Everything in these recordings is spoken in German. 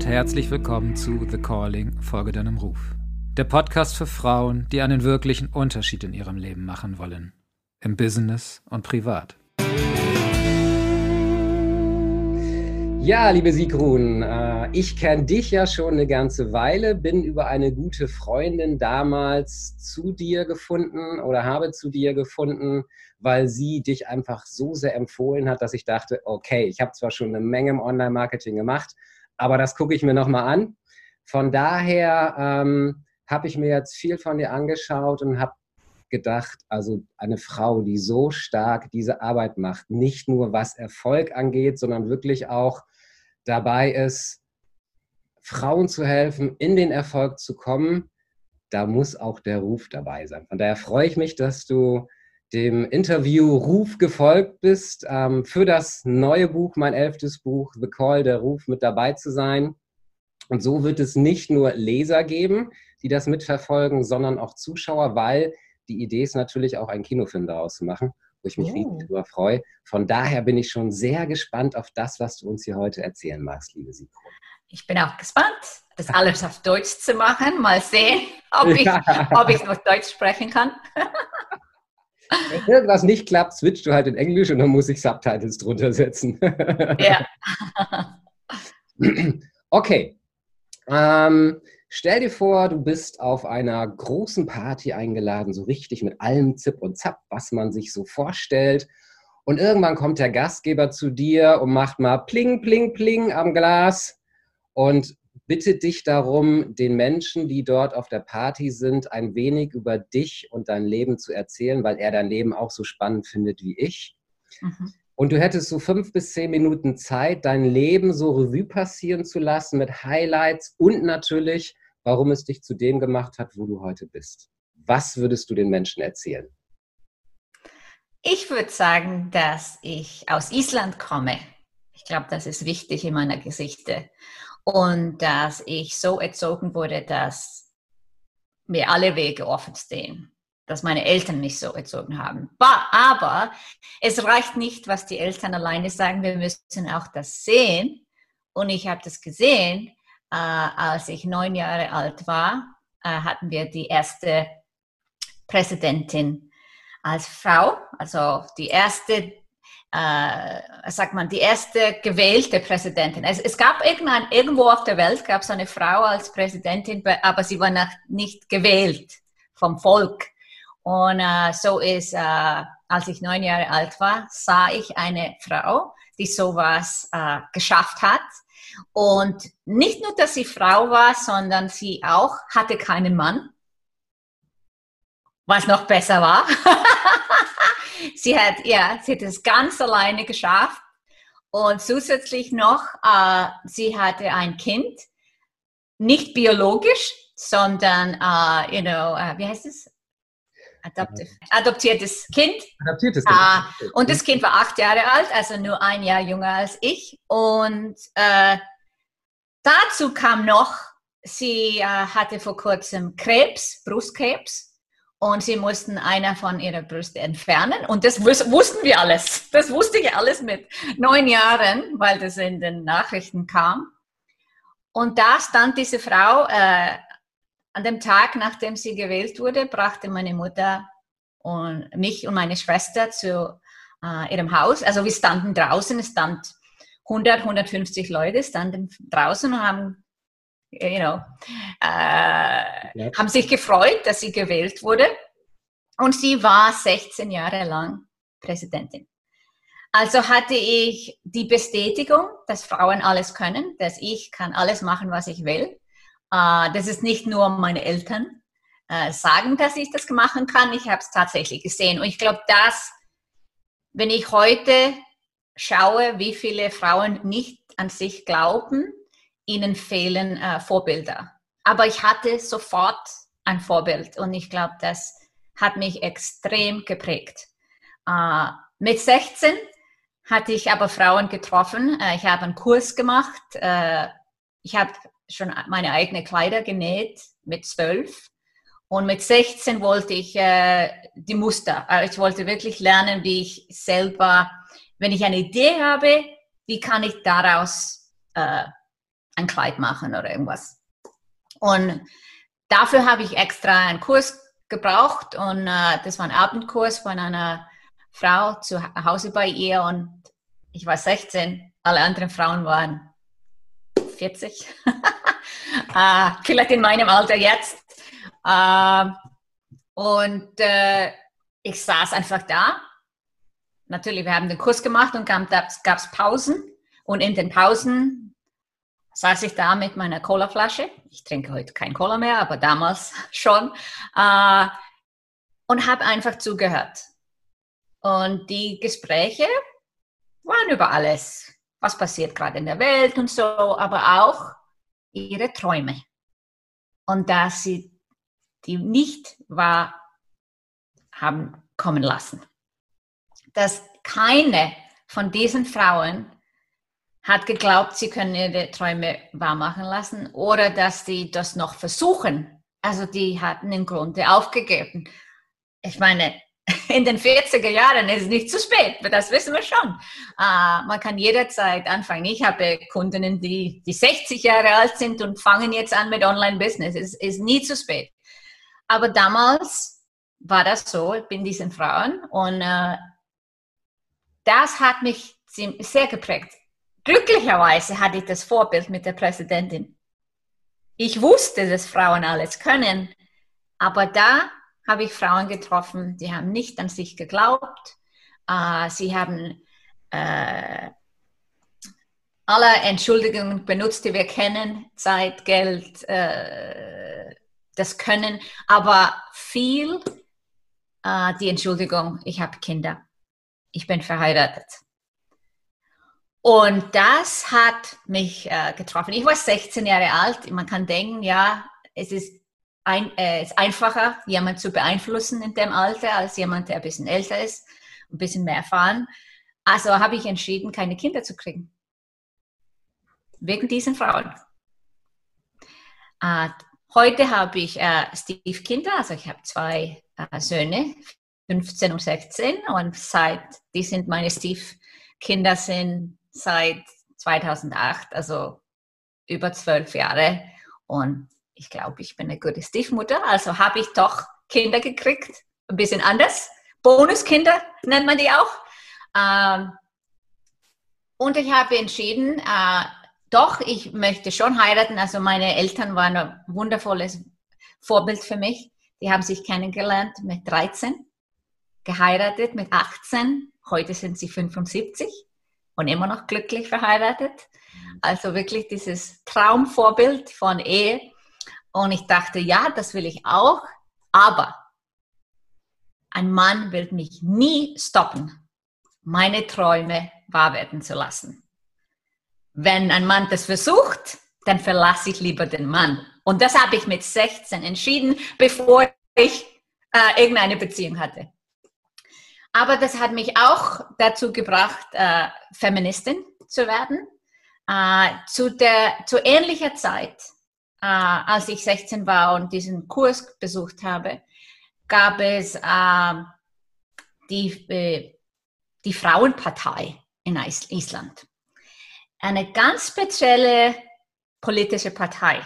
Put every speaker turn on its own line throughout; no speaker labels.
und herzlich willkommen zu The Calling, Folge deinem Ruf. Der Podcast für Frauen, die einen wirklichen Unterschied in ihrem Leben machen wollen. Im Business und privat.
Ja, liebe Sigrun, äh, ich kenne dich ja schon eine ganze Weile, bin über eine gute Freundin damals zu dir gefunden oder habe zu dir gefunden, weil sie dich einfach so sehr empfohlen hat, dass ich dachte, okay, ich habe zwar schon eine Menge im Online-Marketing gemacht, aber das gucke ich mir nochmal an. Von daher ähm, habe ich mir jetzt viel von dir angeschaut und habe gedacht, also eine Frau, die so stark diese Arbeit macht, nicht nur was Erfolg angeht, sondern wirklich auch dabei ist, Frauen zu helfen, in den Erfolg zu kommen, da muss auch der Ruf dabei sein. Von daher freue ich mich, dass du dem Interview Ruf gefolgt bist, ähm, für das neue Buch, mein elftes Buch, The Call, der Ruf, mit dabei zu sein. Und so wird es nicht nur Leser geben, die das mitverfolgen, sondern auch Zuschauer, weil die Idee ist natürlich auch einen Kinofilm daraus zu machen, wo ich mich oh. riesig darüber freue. Von daher bin ich schon sehr gespannt auf das, was du uns hier heute erzählen magst, liebe Sigrid.
Ich bin auch gespannt, das alles auf Deutsch zu machen. Mal sehen, ob ich, ob ich noch Deutsch sprechen kann.
Wenn irgendwas nicht klappt, switcht du halt in Englisch und dann muss ich Subtitles drunter setzen. ja. okay. Ähm, stell dir vor, du bist auf einer großen Party eingeladen, so richtig mit allem Zip und Zap, was man sich so vorstellt. Und irgendwann kommt der Gastgeber zu dir und macht mal Pling, Pling, Pling am Glas und bitte dich darum, den Menschen, die dort auf der Party sind, ein wenig über dich und dein Leben zu erzählen, weil er dein Leben auch so spannend findet wie ich. Mhm. Und du hättest so fünf bis zehn Minuten Zeit, dein Leben so Revue passieren zu lassen mit Highlights und natürlich, warum es dich zu dem gemacht hat, wo du heute bist. Was würdest du den Menschen erzählen?
Ich würde sagen, dass ich aus Island komme. Ich glaube, das ist wichtig in meiner Geschichte und dass ich so erzogen wurde, dass mir alle Wege offen stehen, dass meine Eltern mich so erzogen haben. Aber es reicht nicht, was die Eltern alleine sagen, wir müssen auch das sehen. Und ich habe das gesehen, äh, als ich neun Jahre alt war, äh, hatten wir die erste Präsidentin als Frau, also die erste äh, sagt man, die erste gewählte Präsidentin. Es, es gab irgendein, irgendwo auf der Welt gab es eine Frau als Präsidentin, aber sie war noch nicht gewählt vom Volk. Und äh, so ist, äh, als ich neun Jahre alt war, sah ich eine Frau, die sowas äh, geschafft hat. Und nicht nur, dass sie Frau war, sondern sie auch hatte keinen Mann, was noch besser war. sie hat, ja, sie hat es ganz alleine geschafft. Und zusätzlich noch, äh, sie hatte ein Kind, nicht biologisch, sondern, uh, you know, uh, wie heißt es? Adoptive. Adoptiertes Kind. Adoptiertes Kind. Uh, und das Kind war acht Jahre alt, also nur ein Jahr jünger als ich. Und äh, dazu kam noch, sie äh, hatte vor kurzem Krebs, Brustkrebs und sie mussten einer von ihrer Brüste entfernen. Und das wussten wir alles. Das wusste ich alles mit neun Jahren, weil das in den Nachrichten kam. Und da stand diese Frau, äh, an dem Tag, nachdem sie gewählt wurde, brachte meine Mutter und mich und meine Schwester zu äh, ihrem Haus. Also wir standen draußen, es stand 100, 150 Leute standen draußen und haben you know, äh, ja. haben sich gefreut, dass sie gewählt wurde. Und sie war 16 Jahre lang Präsidentin. Also hatte ich die Bestätigung, dass Frauen alles können, dass ich kann alles machen, was ich will. Äh, das ist nicht nur meine Eltern äh, sagen, dass ich das machen kann. Ich habe es tatsächlich gesehen. Und ich glaube, dass, wenn ich heute schaue, wie viele Frauen nicht an sich glauben, ihnen fehlen äh, Vorbilder. Aber ich hatte sofort ein Vorbild und ich glaube, das hat mich extrem geprägt. Äh, mit 16 hatte ich aber Frauen getroffen. Äh, ich habe einen Kurs gemacht. Äh, ich habe schon meine eigenen Kleider genäht mit 12. Und mit 16 wollte ich äh, die Muster. Also ich wollte wirklich lernen, wie ich selber, wenn ich eine Idee habe, wie kann ich daraus äh, ein Kleid machen oder irgendwas. Und dafür habe ich extra einen Kurs gebraucht und äh, das war ein Abendkurs von einer Frau zu Hause bei ihr und ich war 16, alle anderen Frauen waren 40, äh, vielleicht in meinem Alter jetzt. Äh, und ich saß einfach da. Natürlich, wir haben den Kurs gemacht und gab es Pausen. Und in den Pausen saß ich da mit meiner Colaflasche. Ich trinke heute kein Cola mehr, aber damals schon. Äh, und habe einfach zugehört. Und die Gespräche waren über alles, was passiert gerade in der Welt und so, aber auch ihre Träume. Und dass sie die nicht wahr haben kommen lassen. Dass keine von diesen Frauen hat geglaubt, sie können ihre Träume wahrmachen lassen oder dass sie das noch versuchen. Also die hatten im Grunde aufgegeben. Ich meine, in den 40er Jahren ist es nicht zu spät, das wissen wir schon. Uh, man kann jederzeit anfangen. Ich habe Kundinnen, die, die 60 Jahre alt sind und fangen jetzt an mit Online-Business. Es ist nie zu spät. Aber damals war das so, ich bin diesen Frauen und uh, das hat mich sehr geprägt. Glücklicherweise hatte ich das Vorbild mit der Präsidentin. Ich wusste, dass Frauen alles können, aber da habe ich Frauen getroffen, die haben nicht an sich geglaubt. Äh, sie haben äh, alle Entschuldigungen benutzt, die wir kennen, Zeit, Geld, äh, das Können, aber viel die Entschuldigung, ich habe Kinder, ich bin verheiratet. Und das hat mich äh, getroffen. Ich war 16 Jahre alt. Man kann denken, ja, es ist ein, äh, ist einfacher, jemanden zu beeinflussen in dem Alter, als jemand, der ein bisschen älter ist, ein bisschen mehr erfahren. Also habe ich entschieden, keine Kinder zu kriegen. Wegen diesen Frauen. Äh, heute habe ich äh, Steve Kinder, also ich habe zwei äh, Söhne, 15 und 16 und seit, die sind meine Steve-Kinder sind seit 2008, also über zwölf Jahre und ich glaube, ich bin eine gute Stiefmutter, also habe ich doch Kinder gekriegt, ein bisschen anders. Bonuskinder nennt man die auch. Ähm, und ich habe entschieden, äh, doch, ich möchte schon heiraten. Also meine Eltern waren ein wundervolles Vorbild für mich. Die haben sich kennengelernt mit 13, geheiratet mit 18. Heute sind sie 75 und immer noch glücklich verheiratet. Also wirklich dieses Traumvorbild von Ehe. Und ich dachte, ja, das will ich auch, aber ein Mann wird mich nie stoppen, meine Träume wahr werden zu lassen. Wenn ein Mann das versucht, dann verlasse ich lieber den Mann. Und das habe ich mit 16 entschieden, bevor ich äh, irgendeine Beziehung hatte. Aber das hat mich auch dazu gebracht, äh, Feministin zu werden. Äh, zu, der, zu ähnlicher Zeit äh, als ich 16 war und diesen Kurs besucht habe, gab es äh, die, äh, die Frauenpartei in Island. Eine ganz spezielle politische Partei.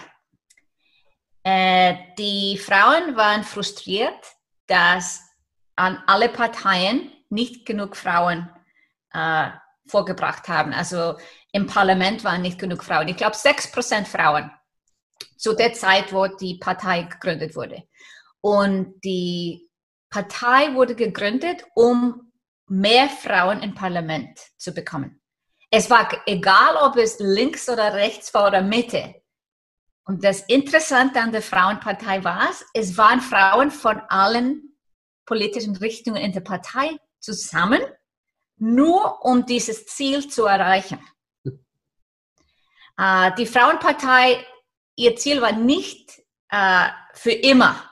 Äh, die Frauen waren frustriert, dass an alle Parteien nicht genug Frauen äh, vorgebracht haben. Also im Parlament waren nicht genug Frauen. Ich glaube, 6% Frauen zu der Zeit, wo die Partei gegründet wurde. Und die Partei wurde gegründet, um mehr Frauen im Parlament zu bekommen. Es war egal, ob es links oder rechts war oder Mitte. Und das Interessante an der Frauenpartei war, es waren Frauen von allen politischen Richtungen in der Partei zusammen, nur um dieses Ziel zu erreichen. Äh, die Frauenpartei ihr Ziel war nicht äh, für immer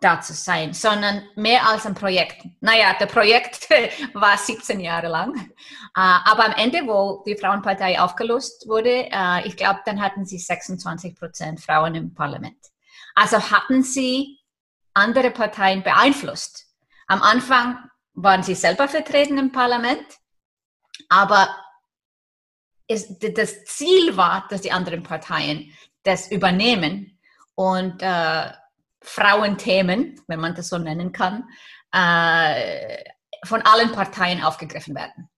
da zu sein, sondern mehr als ein Projekt. Naja, der Projekt war 17 Jahre lang. Äh, aber am Ende, wo die Frauenpartei aufgelöst wurde, äh, ich glaube, dann hatten sie 26 Prozent Frauen im Parlament. Also hatten sie andere Parteien beeinflusst. Am Anfang waren sie selber vertreten im Parlament, aber es, das Ziel war, dass die anderen Parteien das übernehmen und äh, Frauenthemen, wenn man das so nennen kann, äh, von allen Parteien aufgegriffen werden.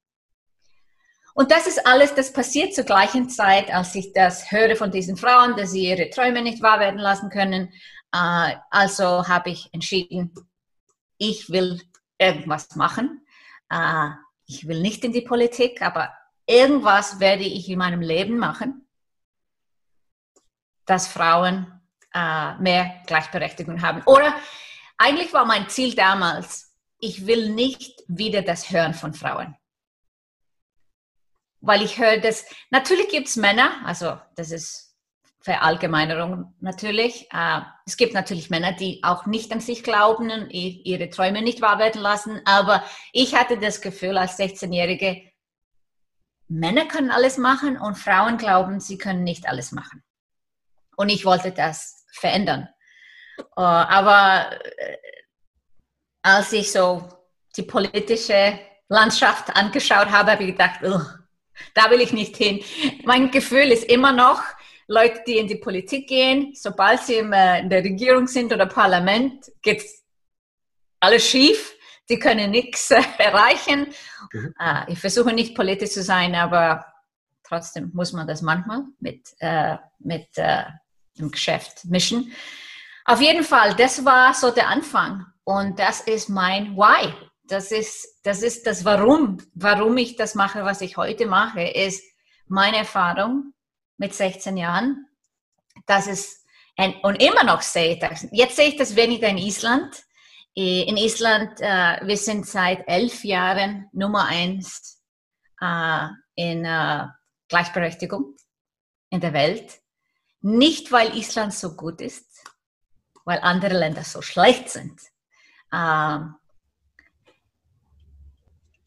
Und das ist alles, das passiert zur gleichen Zeit, als ich das höre von diesen Frauen, dass sie ihre Träume nicht wahr werden lassen können. Äh, also habe ich entschieden, ich will irgendwas machen. Äh, ich will nicht in die Politik, aber irgendwas werde ich in meinem Leben machen, dass Frauen äh, mehr Gleichberechtigung haben. Oder eigentlich war mein Ziel damals, ich will nicht wieder das hören von Frauen. Weil ich höre das, natürlich gibt es Männer, also das ist Verallgemeinerung natürlich. Äh, es gibt natürlich Männer, die auch nicht an sich glauben und ihre Träume nicht wahr werden lassen. Aber ich hatte das Gefühl als 16-Jährige, Männer können alles machen und Frauen glauben, sie können nicht alles machen. Und ich wollte das verändern. Äh, aber äh, als ich so die politische Landschaft angeschaut habe, habe ich gedacht, da will ich nicht hin. Mein Gefühl ist immer noch, Leute, die in die Politik gehen, sobald sie in der Regierung sind oder Parlament, geht alles schief. Die können nichts erreichen. Mhm. Äh, ich versuche nicht politisch zu sein, aber trotzdem muss man das manchmal mit, äh, mit äh, dem Geschäft mischen. Auf jeden Fall, das war so der Anfang. Und das ist mein Why. Das ist, das ist das Warum, warum ich das mache, was ich heute mache, ist meine Erfahrung mit 16 Jahren, dass es, ein, und immer noch sehe ich das, jetzt sehe ich das weniger in Island. In Island, äh, wir sind seit elf Jahren Nummer eins äh, in äh, Gleichberechtigung in der Welt. Nicht, weil Island so gut ist, weil andere Länder so schlecht sind. Ähm,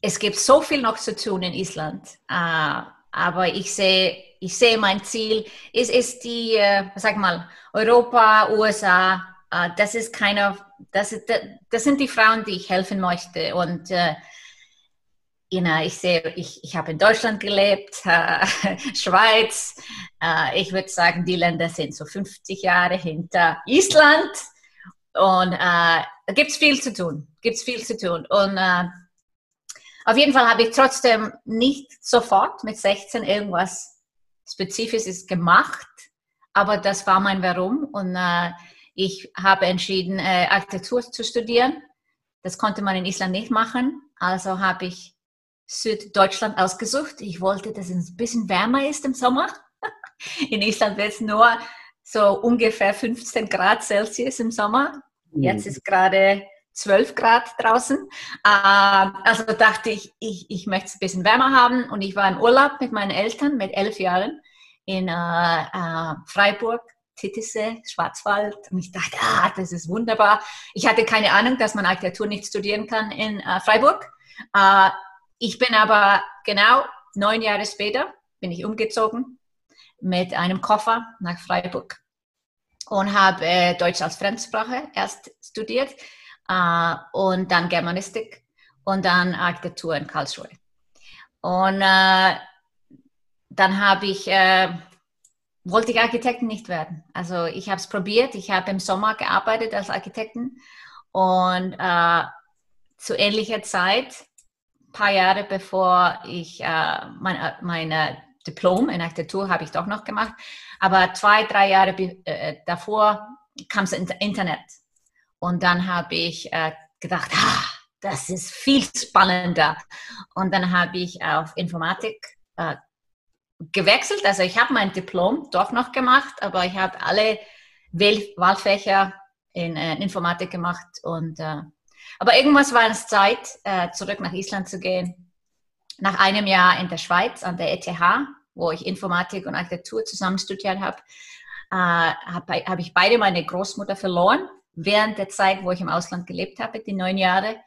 es gibt so viel noch zu tun in Island, äh, aber ich sehe, ich sehe mein Ziel, es ist die, äh, sag mal, Europa, USA, äh, das ist keine, das, ist, das sind die Frauen, die ich helfen möchte und äh, ich sehe, ich, ich habe in Deutschland gelebt, äh, Schweiz. Äh, ich würde sagen, die Länder sind so 50 Jahre hinter Island. Und äh, gibt es viel zu tun. Gibt es viel zu tun. Und äh, auf jeden Fall habe ich trotzdem nicht sofort mit 16 irgendwas Spezifisches gemacht. Aber das war mein Warum. Und äh, ich habe entschieden, äh, Architektur zu studieren. Das konnte man in Island nicht machen. Also habe ich Süddeutschland ausgesucht. Ich wollte, dass es ein bisschen wärmer ist im Sommer. In Island wird es nur so ungefähr 15 Grad Celsius im Sommer. Jetzt ist gerade 12 Grad draußen. Ähm, also dachte ich, ich, ich möchte es ein bisschen wärmer haben. Und ich war im Urlaub mit meinen Eltern mit elf Jahren in äh, äh, Freiburg, Titisee, Schwarzwald. Und ich dachte, ah, das ist wunderbar. Ich hatte keine Ahnung, dass man Architektur nicht studieren kann in äh, Freiburg. Ich bin aber genau neun Jahre später bin ich umgezogen mit einem Koffer nach Freiburg und habe Deutsch als Fremdsprache erst studiert äh, und dann Germanistik und dann Architektur in Karlsruhe. Und äh, dann habe ich, äh, wollte ich Architekten nicht werden. Also ich habe es probiert, ich habe im Sommer gearbeitet als Architekten und äh, zu ähnlicher Zeit paar Jahre bevor ich äh, mein, äh, meine Diplom in Architektur habe ich doch noch gemacht. Aber zwei, drei Jahre davor kam das Internet. Und dann habe ich äh, gedacht, ah, das ist viel spannender. Und dann habe ich auf Informatik äh, gewechselt. Also ich habe mein Diplom doch noch gemacht, aber ich habe alle Wahlfächer in äh, Informatik gemacht und äh, aber irgendwas war es Zeit, äh, zurück nach Island zu gehen. Nach einem Jahr in der Schweiz an der ETH, wo ich Informatik und Architektur zusammen studiert habe, äh, habe hab ich beide meine Großmutter verloren. Während der Zeit, wo ich im Ausland gelebt habe, die neun Jahre,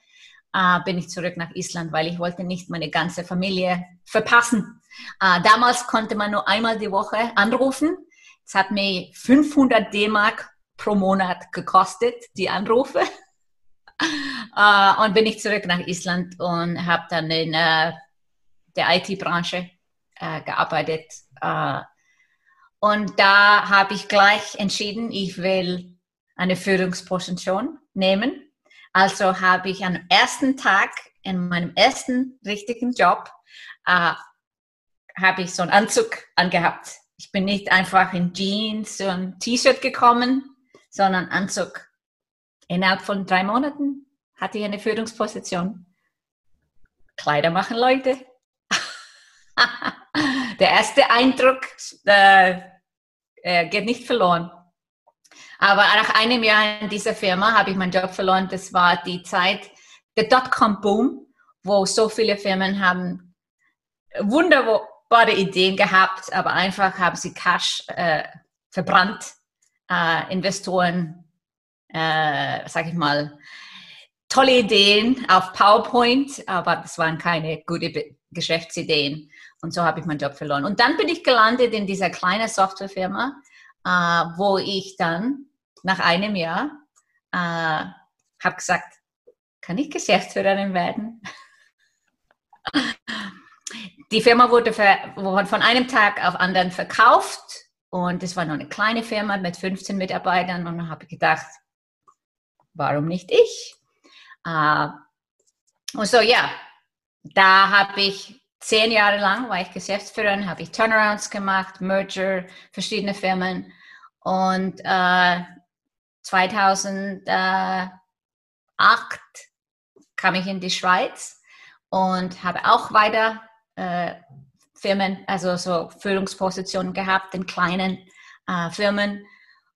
äh, bin ich zurück nach Island, weil ich wollte nicht meine ganze Familie verpassen. Äh, damals konnte man nur einmal die Woche anrufen. Es hat mir 500 D-Mark pro Monat gekostet, die Anrufe. Uh, und bin ich zurück nach Island und habe dann in uh, der IT-Branche äh, gearbeitet. Äh, und da habe ich gleich entschieden, ich will eine Führungsposition nehmen. Also habe ich am ersten Tag in meinem ersten richtigen Job äh, habe ich so einen Anzug angehabt. Ich bin nicht einfach in Jeans und T-Shirt gekommen, sondern Anzug. Innerhalb von drei Monaten hatte ich eine Führungsposition. Kleider machen Leute. Der erste Eindruck äh, äh, geht nicht verloren. Aber nach einem Jahr in dieser Firma habe ich meinen Job verloren. Das war die Zeit der Dotcom-Boom, wo so viele Firmen haben wunderbare Ideen gehabt, aber einfach haben sie Cash äh, verbrannt. Äh, Investoren, äh, sag ich mal, tolle Ideen auf PowerPoint, aber das waren keine guten Geschäftsideen. Und so habe ich meinen Job verloren. Und dann bin ich gelandet in dieser kleinen Softwarefirma, wo ich dann nach einem Jahr äh, habe gesagt, kann ich Geschäftsführerin werden? Die Firma wurde von einem Tag auf anderen verkauft und es war nur eine kleine Firma mit 15 Mitarbeitern und dann habe ich gedacht, warum nicht ich? Uh, und so, ja, da habe ich zehn Jahre lang, war ich Geschäftsführerin, habe ich Turnarounds gemacht, Merger, verschiedene Firmen. Und äh, 2008 kam ich in die Schweiz und habe auch weiter äh, Firmen, also so Führungspositionen gehabt in kleinen äh, Firmen.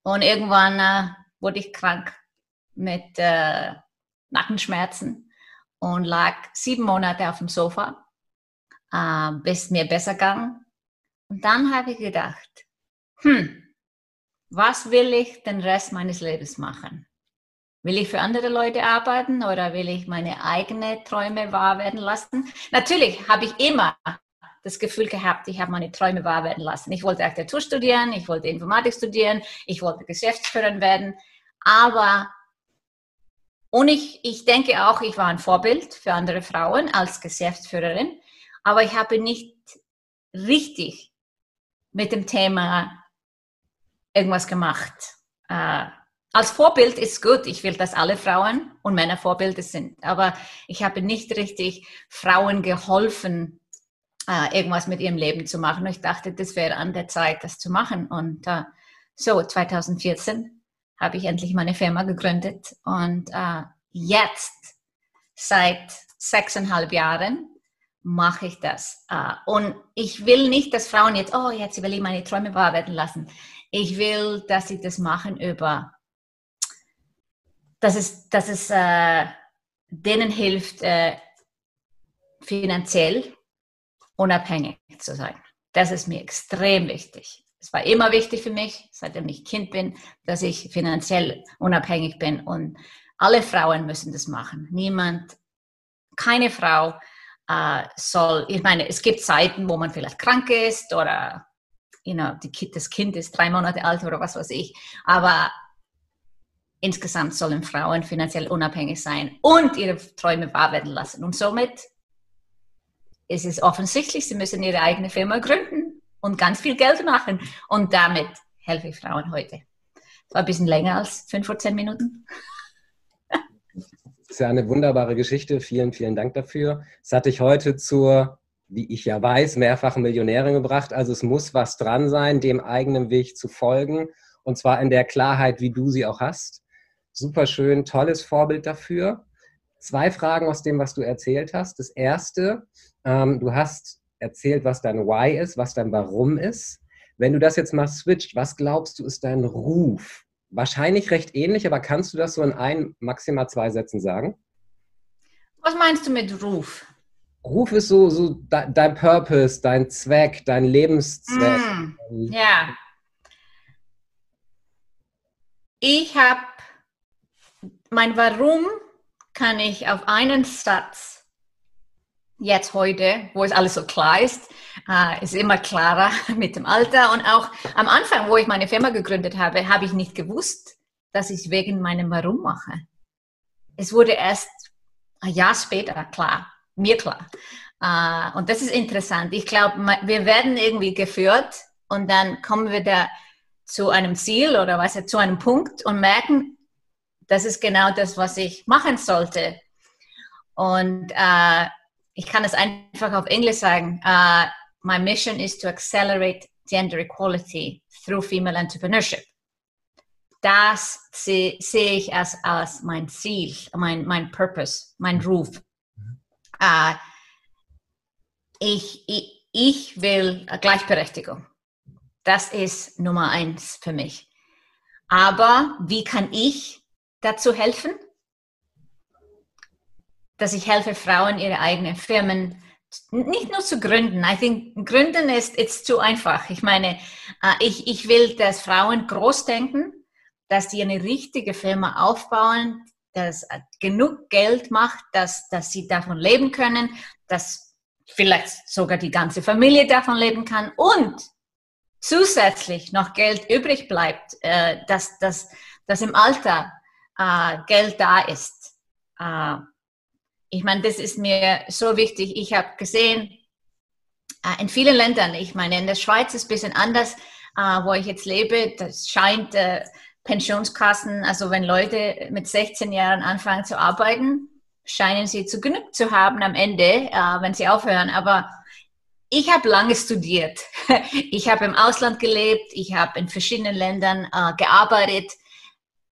Und irgendwann äh, wurde ich krank mit äh, Nackenschmerzen und lag sieben Monate auf dem Sofa, äh, bis mir besser ging. Und dann habe ich gedacht, hm, was will ich den Rest meines Lebens machen? Will ich für andere Leute arbeiten oder will ich meine eigenen Träume wahr werden lassen? Natürlich habe ich immer das Gefühl gehabt, ich habe meine Träume wahr werden lassen. Ich wollte Architektur studieren, ich wollte Informatik studieren, ich wollte Geschäftsführerin werden, aber und ich, ich denke auch, ich war ein Vorbild für andere Frauen als Geschäftsführerin, aber ich habe nicht richtig mit dem Thema irgendwas gemacht. Äh, als Vorbild ist gut. Ich will, dass alle Frauen und Männer Vorbilder sind. Aber ich habe nicht richtig Frauen geholfen, äh, irgendwas mit ihrem Leben zu machen. Und ich dachte, das wäre an der Zeit, das zu machen. Und äh, so, 2014 habe ich endlich meine Firma gegründet und äh, jetzt seit sechseinhalb Jahren mache ich das. Äh, und ich will nicht, dass Frauen jetzt, oh, jetzt will ich meine Träume wahr werden lassen. Ich will, dass sie das machen über, dass es, dass es äh, denen hilft, äh, finanziell unabhängig zu sein. Das ist mir extrem wichtig. Es war immer wichtig für mich, seitdem ich Kind bin, dass ich finanziell unabhängig bin. Und alle Frauen müssen das machen. Niemand, keine Frau äh, soll, ich meine, es gibt Zeiten, wo man vielleicht krank ist oder you know, die, das Kind ist drei Monate alt oder was weiß ich. Aber insgesamt sollen Frauen finanziell unabhängig sein und ihre Träume wahr werden lassen. Und somit ist es offensichtlich, sie müssen ihre eigene Firma gründen und ganz viel Geld machen. Und damit helfe ich Frauen heute. Das war ein bisschen länger als fünf oder zehn Minuten.
Das ist ja eine wunderbare Geschichte. Vielen, vielen Dank dafür. Es hat dich heute zur, wie ich ja weiß, mehrfachen Millionärin gebracht. Also es muss was dran sein, dem eigenen Weg zu folgen. Und zwar in der Klarheit, wie du sie auch hast. Super schön, tolles Vorbild dafür. Zwei Fragen aus dem, was du erzählt hast. Das erste, ähm, du hast erzählt, was dein Why ist, was dein Warum ist. Wenn du das jetzt mal switcht, was glaubst du ist dein Ruf? Wahrscheinlich recht ähnlich, aber kannst du das so in ein, maximal zwei Sätzen sagen?
Was meinst du mit Ruf?
Ruf ist so, so dein Purpose, dein Zweck, dein Lebenszweck.
Mm, ja. Ich habe mein Warum kann ich auf einen Satz jetzt heute, wo es alles so klar ist, äh, ist immer klarer mit dem Alter. Und auch am Anfang, wo ich meine Firma gegründet habe, habe ich nicht gewusst, dass ich wegen meinem Warum mache. Es wurde erst ein Jahr später klar, mir klar. Uh, und das ist interessant. Ich glaube, wir werden irgendwie geführt und dann kommen wir da zu einem Ziel oder was zu einem Punkt und merken, das ist genau das, was ich machen sollte. Und uh, ich kann es einfach auf Englisch sagen. Uh, my mission is to accelerate gender equality through female entrepreneurship. Das sehe seh ich als, als mein Ziel, mein, mein Purpose, mein mhm. Ruf. Uh, ich, ich, ich will Gleichberechtigung. Das ist Nummer eins für mich. Aber wie kann ich dazu helfen? Dass ich helfe Frauen, ihre eigenen Firmen nicht nur zu gründen. I think gründen ist it's zu einfach. Ich meine, äh, ich, ich will, dass Frauen groß denken, dass die eine richtige Firma aufbauen, dass genug Geld macht, dass, dass sie davon leben können, dass vielleicht sogar die ganze Familie davon leben kann und zusätzlich noch Geld übrig bleibt, äh, dass, dass, dass im Alter äh, Geld da ist. Ich meine, das ist mir so wichtig. Ich habe gesehen, äh, in vielen Ländern, ich meine, in der Schweiz ist ein bisschen anders, äh, wo ich jetzt lebe, das scheint äh, Pensionskassen, also wenn Leute mit 16 Jahren anfangen zu arbeiten, scheinen sie zu genug zu haben am Ende, wenn sie aufhören. Aber ich habe lange studiert. Ich habe im Ausland gelebt, ich habe in verschiedenen Ländern gearbeitet.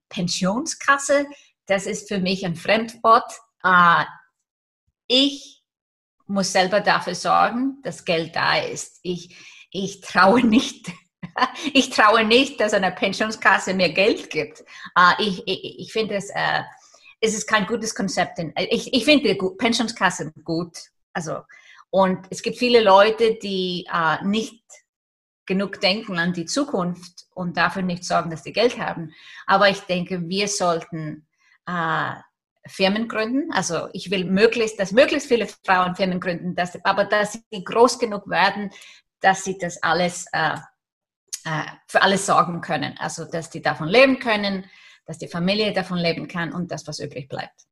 Pensionskasse, das ist für mich ein Fremdwort. Äh, ich muss selber dafür sorgen, dass Geld da ist. Ich, ich traue nicht, ich traue nicht, dass eine Pensionskasse mir Geld gibt. Uh, ich, ich, ich finde es, uh, es ist kein gutes Konzept. Ich, ich finde Pensionskassen gut. Also, und es gibt viele Leute, die uh, nicht genug denken an die Zukunft und dafür nicht sorgen, dass sie Geld haben. Aber ich denke, wir sollten Firmen gründen. Also ich will möglichst, dass möglichst viele Frauen Firmen gründen, dass, aber dass sie groß genug werden, dass sie das alles äh, äh, für alles sorgen können. Also dass die davon leben können, dass die Familie davon leben kann und das, was übrig bleibt.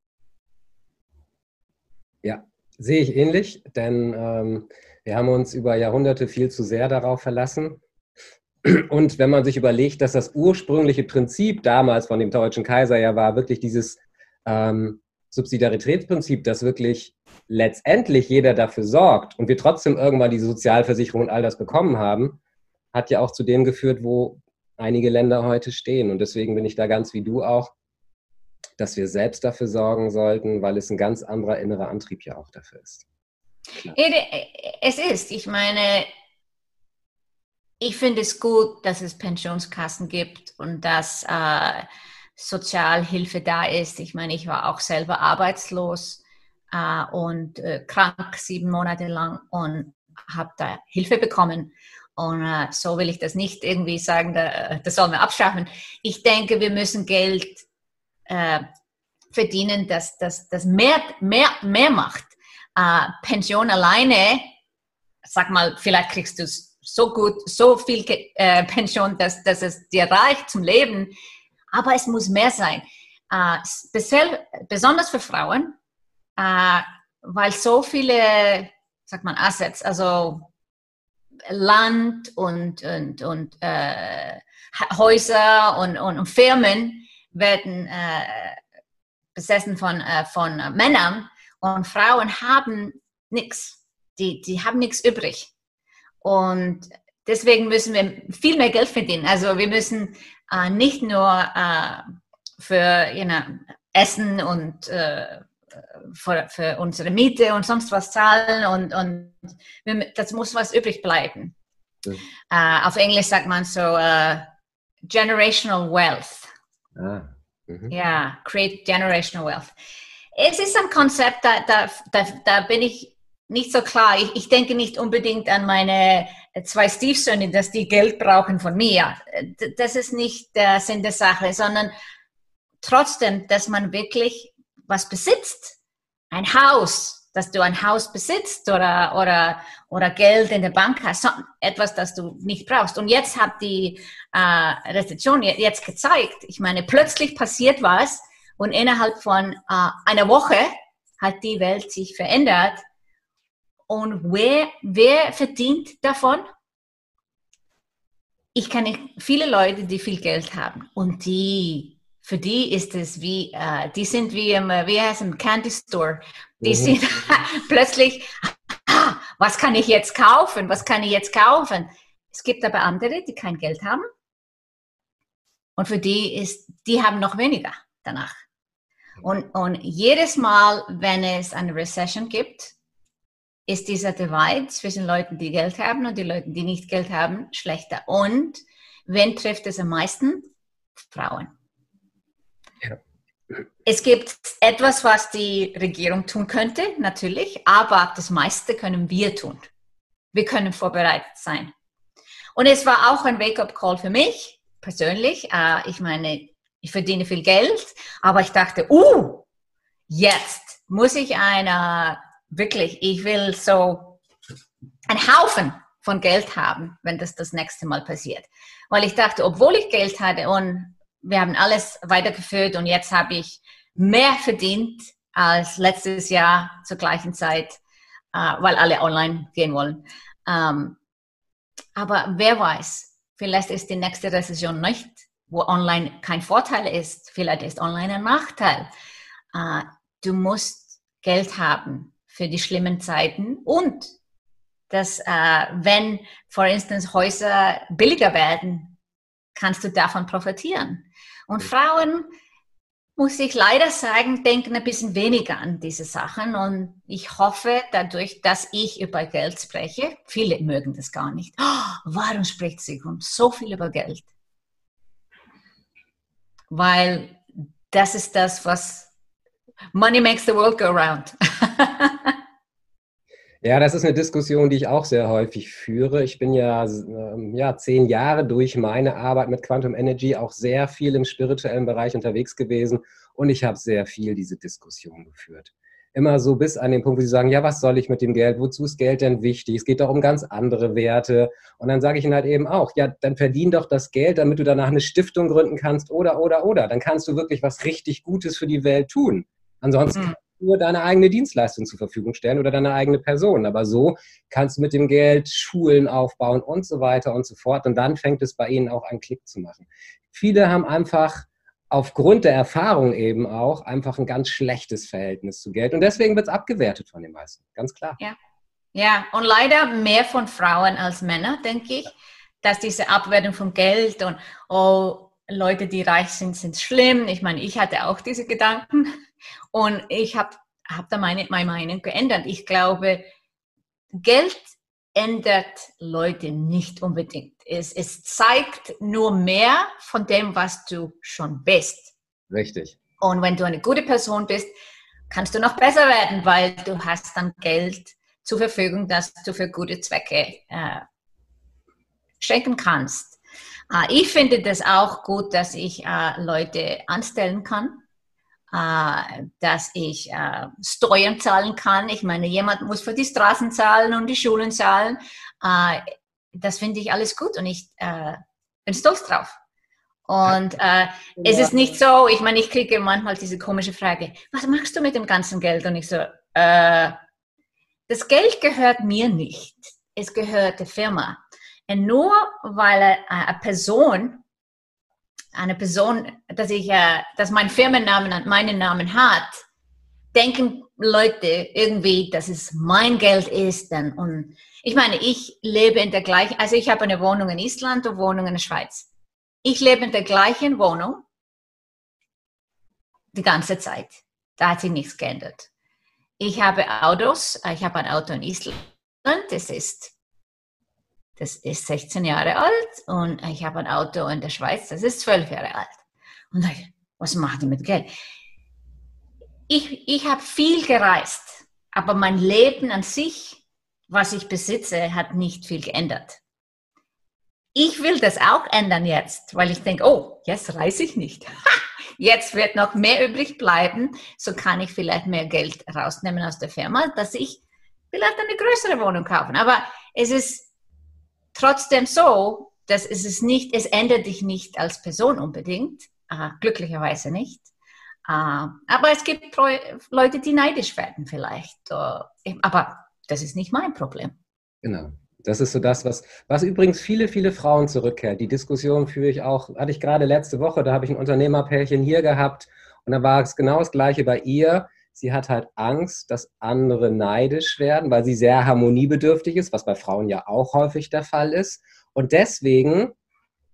Ja, sehe ich ähnlich, denn ähm, wir haben uns über Jahrhunderte viel zu sehr darauf verlassen. Und wenn man sich überlegt, dass das ursprüngliche Prinzip damals von dem deutschen Kaiser ja war, wirklich dieses ähm, Subsidiaritätsprinzip, dass wirklich letztendlich jeder dafür sorgt und wir trotzdem irgendwann die Sozialversicherung und all das bekommen haben, hat ja auch zu dem geführt, wo einige Länder heute stehen. Und deswegen bin ich da ganz wie du auch, dass wir selbst dafür sorgen sollten, weil es ein ganz anderer innerer Antrieb ja auch dafür ist.
Klar. Es ist, ich meine, ich finde es gut, dass es Pensionskassen gibt und dass äh, Sozialhilfe da ist. Ich meine, ich war auch selber arbeitslos äh, und äh, krank sieben Monate lang und habe da Hilfe bekommen. Und äh, so will ich das nicht irgendwie sagen, da, das sollen wir abschaffen. Ich denke, wir müssen Geld äh, verdienen, dass das mehr, mehr, mehr macht. Äh, Pension alleine, sag mal, vielleicht kriegst du so gut, so viel äh, Pension, dass, dass es dir reicht zum Leben aber es muss mehr sein. Äh, besonders für Frauen, äh, weil so viele, sagt man, Assets, also Land und, und, und äh, Häuser und, und, und, Firmen werden äh, besessen von, äh, von Männern und Frauen haben nichts. Die, die haben nichts übrig. Und deswegen müssen wir viel mehr Geld verdienen. Also wir müssen äh, nicht nur äh, für you know, Essen und äh, für, für, unsere Miete und sonst was zahlen und, und wir, das muss was übrig bleiben. Mhm. auf Englisch sagt man so uh, generational wealth. Ah. Mhm. Ja, create generational wealth. Es ist ein Konzept, da, da, da, da bin ich nicht so klar. Ich, ich denke nicht unbedingt an meine zwei Stiefsöhne, dass die Geld brauchen von mir. Das ist nicht der Sinn der Sache, sondern trotzdem, dass man wirklich was besitzt. Ein Haus, dass du ein Haus besitzt oder, oder, oder Geld in der Bank hast, etwas, das du nicht brauchst. Und jetzt hat die äh, Rezession jetzt gezeigt, ich meine, plötzlich passiert was und innerhalb von äh, einer Woche hat die Welt sich verändert und wer, wer verdient davon? Ich kenne viele Leute, die viel Geld haben und die, für die ist es wie, uh, die sind wie im, wie heißt im Candy Store. Die mhm. sind plötzlich, ah, was kann ich jetzt kaufen? Was kann ich jetzt kaufen? Es gibt aber andere, die kein Geld haben. Und für die ist, die haben noch weniger danach. Und, und jedes Mal, wenn es eine Recession gibt, ist dieser Divide zwischen Leuten, die Geld haben und die Leuten, die nicht Geld haben, schlechter. Und wen trifft es am meisten? Frauen. Ja. Es gibt etwas, was die Regierung tun könnte, natürlich, aber das meiste können wir tun. Wir können vorbereitet sein. Und es war auch ein Wake-up-Call für mich persönlich. Äh, ich meine, ich verdiene viel Geld, aber ich dachte, uh, jetzt muss ich einer, wirklich, ich will so einen Haufen von Geld haben, wenn das das nächste Mal passiert. Weil ich dachte, obwohl ich Geld hatte und wir haben alles weitergeführt und jetzt habe ich mehr verdient als letztes Jahr zur gleichen Zeit, äh, weil alle online gehen wollen. Ähm, aber wer weiß, vielleicht ist die nächste Rezession nicht wo online kein Vorteil ist, vielleicht ist online ein Nachteil. Äh, du musst Geld haben für die schlimmen Zeiten und dass äh, wenn, for instance, Häuser billiger werden, kannst du davon profitieren. Und Frauen, muss ich leider sagen, denken ein bisschen weniger an diese Sachen. Und ich hoffe dadurch, dass ich über Geld spreche. Viele mögen das gar nicht. Oh, warum spricht sie so viel über Geld? weil das ist das, was Money makes the world go round.
Ja, das ist eine Diskussion, die ich auch sehr häufig führe. Ich bin ja, ähm, ja zehn Jahre durch meine Arbeit mit Quantum Energy auch sehr viel im spirituellen Bereich unterwegs gewesen und ich habe sehr viel diese Diskussion geführt immer so bis an den Punkt, wo sie sagen, ja, was soll ich mit dem Geld? Wozu ist Geld denn wichtig? Es geht doch um ganz andere Werte. Und dann sage ich ihnen halt eben auch, ja, dann verdien doch das Geld, damit du danach eine Stiftung gründen kannst oder, oder, oder. Dann kannst du wirklich was richtig Gutes für die Welt tun. Ansonsten mhm. Nur deine eigene Dienstleistung zur Verfügung stellen oder deine eigene Person. Aber so kannst du mit dem Geld Schulen aufbauen und so weiter und so fort. Und dann fängt es bei ihnen auch an, Klick zu machen. Viele haben einfach aufgrund der Erfahrung eben auch einfach ein ganz schlechtes Verhältnis zu Geld. Und deswegen wird es abgewertet von den meisten, ganz klar.
Ja. ja, und leider mehr von Frauen als Männer, denke ich, dass diese Abwertung von Geld und oh, Leute, die reich sind, sind schlimm. Ich meine, ich hatte auch diese Gedanken und ich habe hab da meine, meine Meinung geändert. Ich glaube, Geld ändert Leute nicht unbedingt. Es, es zeigt nur mehr von dem, was du schon bist.
Richtig.
Und wenn du eine gute Person bist, kannst du noch besser werden, weil du hast dann Geld zur Verfügung, das du für gute Zwecke äh, schenken kannst. Äh, ich finde das auch gut, dass ich äh, Leute anstellen kann dass ich äh, Steuern zahlen kann. Ich meine, jemand muss für die Straßen zahlen und die Schulen zahlen. Äh, das finde ich alles gut und ich bin stolz drauf. Und äh, es ist nicht so, ich meine, ich kriege manchmal diese komische Frage, was machst du mit dem ganzen Geld? Und ich so, äh, das Geld gehört mir nicht, es gehört der Firma. Und nur weil eine Person eine Person, dass ich, äh, dass mein Firmennamen meinen Namen hat, denken Leute irgendwie, dass es mein Geld ist. Dann, und ich meine, ich lebe in der gleichen, also ich habe eine Wohnung in Island und Wohnung in der Schweiz. Ich lebe in der gleichen Wohnung die ganze Zeit. Da hat sich nichts geändert. Ich habe Autos, ich habe ein Auto in Island, das ist das ist 16 Jahre alt und ich habe ein Auto in der Schweiz, das ist 12 Jahre alt. Und ich, was macht ihr mit Geld? Ich, ich habe viel gereist, aber mein Leben an sich, was ich besitze, hat nicht viel geändert. Ich will das auch ändern jetzt, weil ich denke, oh, jetzt reise ich nicht. Jetzt wird noch mehr übrig bleiben, so kann ich vielleicht mehr Geld rausnehmen aus der Firma, dass ich vielleicht eine größere Wohnung kaufen. Aber es ist trotzdem so, dass es ist nicht, es ändert dich nicht als Person unbedingt, äh, glücklicherweise nicht. Äh, aber es gibt Leute, die neidisch werden vielleicht. Äh, aber das ist nicht mein Problem.
Genau. Das ist so das, was, was übrigens viele, viele Frauen zurückkehrt. Die Diskussion führe ich auch, hatte ich gerade letzte Woche, da habe ich ein Unternehmerpärchen hier gehabt und da war es genau das Gleiche bei ihr. Sie hat halt Angst, dass andere neidisch werden, weil sie sehr harmoniebedürftig ist, was bei Frauen ja auch häufig der Fall ist. Und deswegen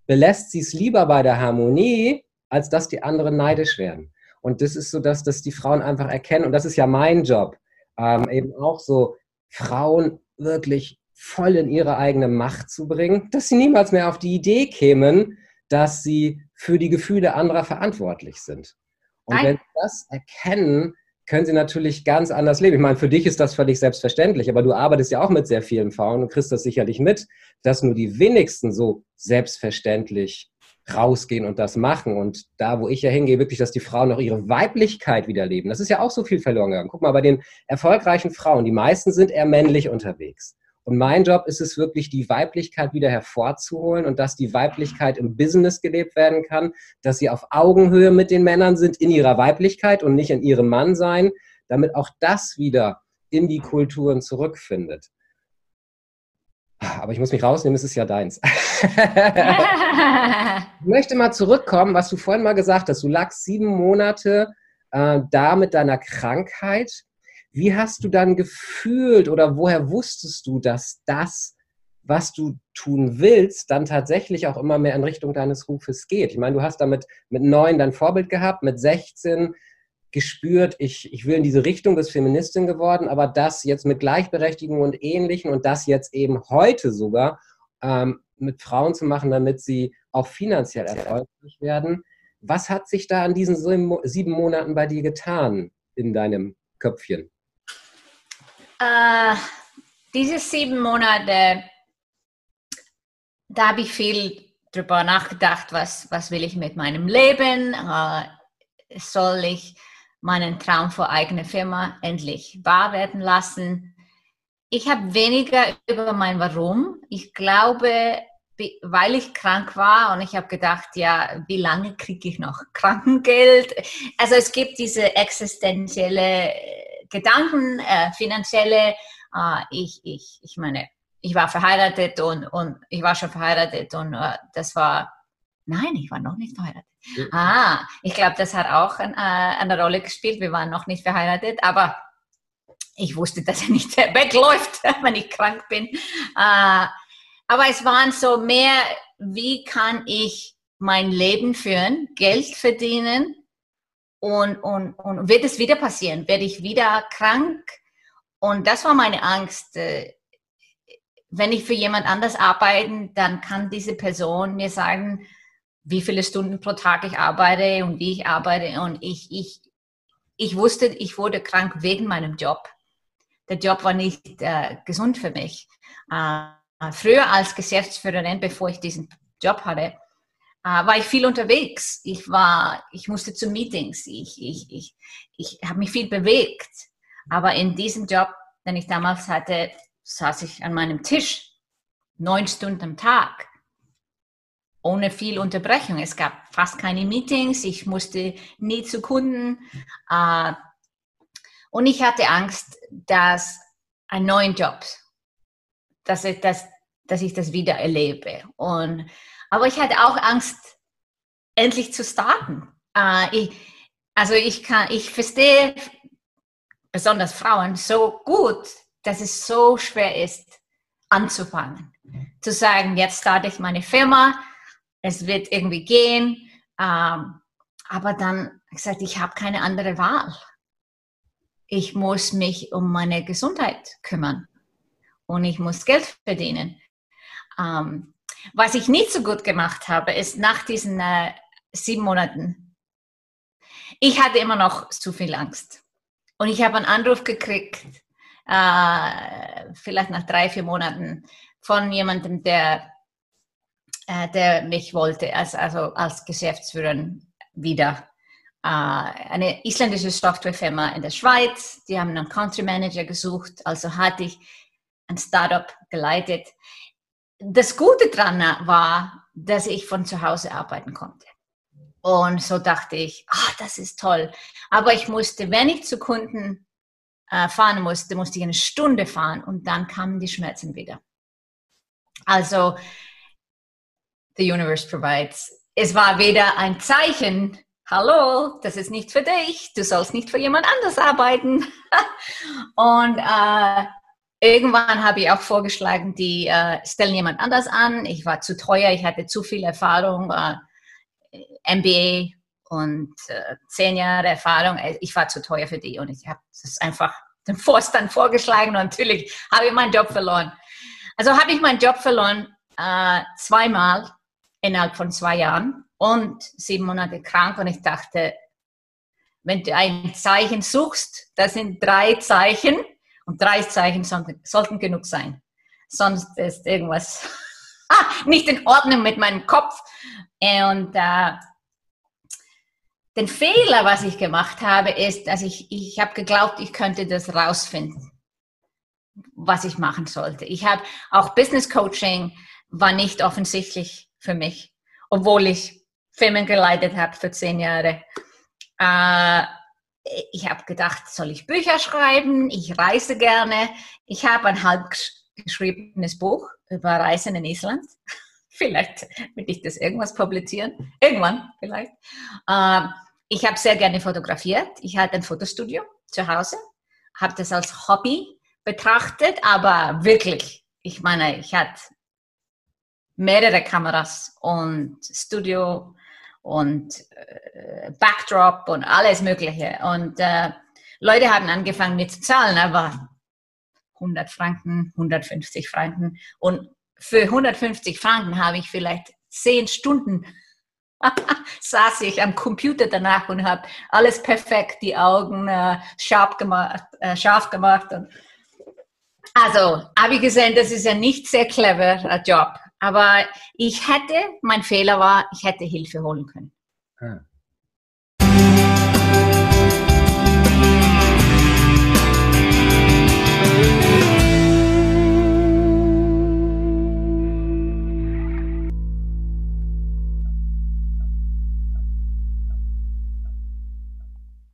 belässt sie es lieber bei der Harmonie, als dass die anderen neidisch werden. Und das ist so, dass das die Frauen einfach erkennen. Und das ist ja mein Job, ähm, eben auch so Frauen wirklich voll in ihre eigene Macht zu bringen, dass sie niemals mehr auf die Idee kämen, dass sie für die Gefühle anderer verantwortlich sind. Und Nein. wenn sie das erkennen, können sie natürlich ganz anders leben. Ich meine, für dich ist das völlig selbstverständlich, aber du arbeitest ja auch mit sehr vielen Frauen und kriegst das sicherlich mit, dass nur die wenigsten so selbstverständlich rausgehen und das machen. Und da, wo ich ja hingehe, wirklich, dass die Frauen auch ihre Weiblichkeit wieder leben. Das ist ja auch so viel verloren gegangen. Guck mal, bei den erfolgreichen Frauen, die meisten sind eher männlich unterwegs. Und mein Job ist es wirklich, die Weiblichkeit wieder hervorzuholen und dass die Weiblichkeit im Business gelebt werden kann, dass sie auf Augenhöhe mit den Männern sind in ihrer Weiblichkeit und nicht in ihrem Mannsein, damit auch das wieder in die Kulturen zurückfindet. Aber ich muss mich rausnehmen, es ist ja deins. ich möchte mal zurückkommen, was du vorhin mal gesagt hast. Du lagst sieben Monate äh, da mit deiner Krankheit. Wie hast du dann gefühlt oder woher wusstest du, dass das, was du tun willst, dann tatsächlich auch immer mehr in Richtung deines Rufes geht? Ich meine, du hast damit mit neun dein Vorbild gehabt, mit 16 gespürt, ich, ich will in diese Richtung, bis Feministin geworden, aber das jetzt mit Gleichberechtigung und Ähnlichen und das jetzt eben heute sogar ähm, mit Frauen zu machen, damit sie auch finanziell erfolgreich werden. Was hat sich da an diesen sieben Monaten bei dir getan in deinem Köpfchen?
Äh, diese sieben Monate, da habe ich viel drüber nachgedacht, was, was will ich mit meinem Leben? Äh, soll ich meinen Traum für eigene Firma endlich wahr werden lassen? Ich habe weniger über mein Warum. Ich glaube, weil ich krank war und ich habe gedacht, ja, wie lange kriege ich noch Krankengeld? Also es gibt diese existenzielle Gedanken, äh, finanzielle. Äh, ich, ich, ich meine, ich war verheiratet und, und ich war schon verheiratet und äh, das war, nein, ich war noch nicht verheiratet. Mhm. Ah, ich glaube, das hat auch ein, äh, eine Rolle gespielt. Wir waren noch nicht verheiratet, aber ich wusste, dass er nicht wegläuft, wenn ich krank bin. Äh, aber es waren so mehr, wie kann ich mein Leben führen, Geld verdienen und, und, und wird es wieder passieren? Werde ich wieder krank? Und das war meine Angst. Äh, wenn ich für jemand anders arbeite, dann kann diese Person mir sagen, wie viele Stunden pro Tag ich arbeite und wie ich arbeite. Und ich, ich, ich wusste, ich wurde krank wegen meinem Job. Der Job war nicht äh, gesund für mich. Äh, früher als Geschäftsführerin, bevor ich diesen Job hatte, war ich viel unterwegs. Ich war, ich musste zu Meetings. Ich, ich, ich, ich habe mich viel bewegt. Aber in diesem Job, den ich damals hatte, saß ich an meinem Tisch neun Stunden am Tag ohne viel Unterbrechung. Es gab fast keine Meetings. Ich musste nie zu Kunden. Äh, und ich hatte Angst, dass ein neuen Job, dass ich das, dass ich das wieder erlebe. Und aber ich hatte auch Angst, endlich zu starten. Äh, ich, also ich kann, ich verstehe besonders Frauen so gut, dass es so schwer ist, anzufangen. Zu sagen, jetzt starte ich meine Firma, es wird irgendwie gehen. Ähm, aber dann gesagt, ich habe keine andere Wahl. Ich muss mich um meine Gesundheit kümmern und ich muss Geld verdienen. Ähm, was ich nicht so gut gemacht habe, ist nach diesen äh, sieben Monaten, ich hatte immer noch zu viel Angst. Und ich habe einen Anruf gekriegt, äh, vielleicht nach drei, vier Monaten, von jemandem, der, äh, der mich wollte, als, also als Geschäftsführer wieder. Äh, eine isländische Softwarefirma in der Schweiz, die haben einen Country Manager gesucht, also hatte ich ein Startup geleitet das Gute daran war, dass ich von zu Hause arbeiten konnte. Und so dachte ich, ah, das ist toll. Aber ich musste, wenn ich zu Kunden äh, fahren musste, musste ich eine Stunde fahren und dann kamen die Schmerzen wieder. Also, the universe provides. Es war weder ein Zeichen, hallo, das ist nicht für dich, du sollst nicht für jemand anders arbeiten. und äh, irgendwann habe ich auch vorgeschlagen, die äh, stellen jemand anders an. Ich war zu teuer, ich hatte zu viel Erfahrung, äh, MBA und äh, zehn Jahre Erfahrung. Äh, ich war zu teuer für die und ich habe das einfach dem Forst dann vorgeschlagen und natürlich habe ich meinen Job verloren. Also habe ich meinen Job verloren äh, zweimal innerhalb von zwei Jahren und sieben Monate krank und ich dachte, wenn du ein Zeichen suchst, das sind drei Zeichen und drei Zeichen sollten, genug sein. Sonst ist irgendwas nicht in Ordnung mit meinem Kopf. Und äh, den Fehler, was ich gemacht habe, ist, dass ich, ich habe geglaubt, ich könnte das rausfinden, was ich machen sollte. Ich habe auch Business Coaching war nicht offensichtlich für mich, obwohl ich Firmen geleitet habe für zehn Jahre. Äh, ich habe gedacht, soll ich Bücher schreiben? Ich reise gerne. Ich habe ein halb geschriebenes Buch über Reisen in Island. vielleicht will ich das irgendwas publizieren. Irgendwann vielleicht. Äh, ich habe sehr gerne fotografiert. Ich hatte ein Fotostudio zu Hause, habe das als Hobby betrachtet, aber wirklich, ich meine, ich hatte mehrere Kameras und Studio und äh, Backdrop und alles Mögliche. Und äh, Leute haben angefangen mit zahlen, aber 100 Franken, 150 Franken. Und für 150 Franken habe ich vielleicht 10 Stunden saß ich am Computer danach und habe alles perfekt, die Augen äh, scharf gemacht, äh, scharf gemacht. Und also habe ich gesehen, das ist ja nicht sehr clever Job. Aber ich hätte, mein Fehler war, ich hätte Hilfe holen können.
Ah.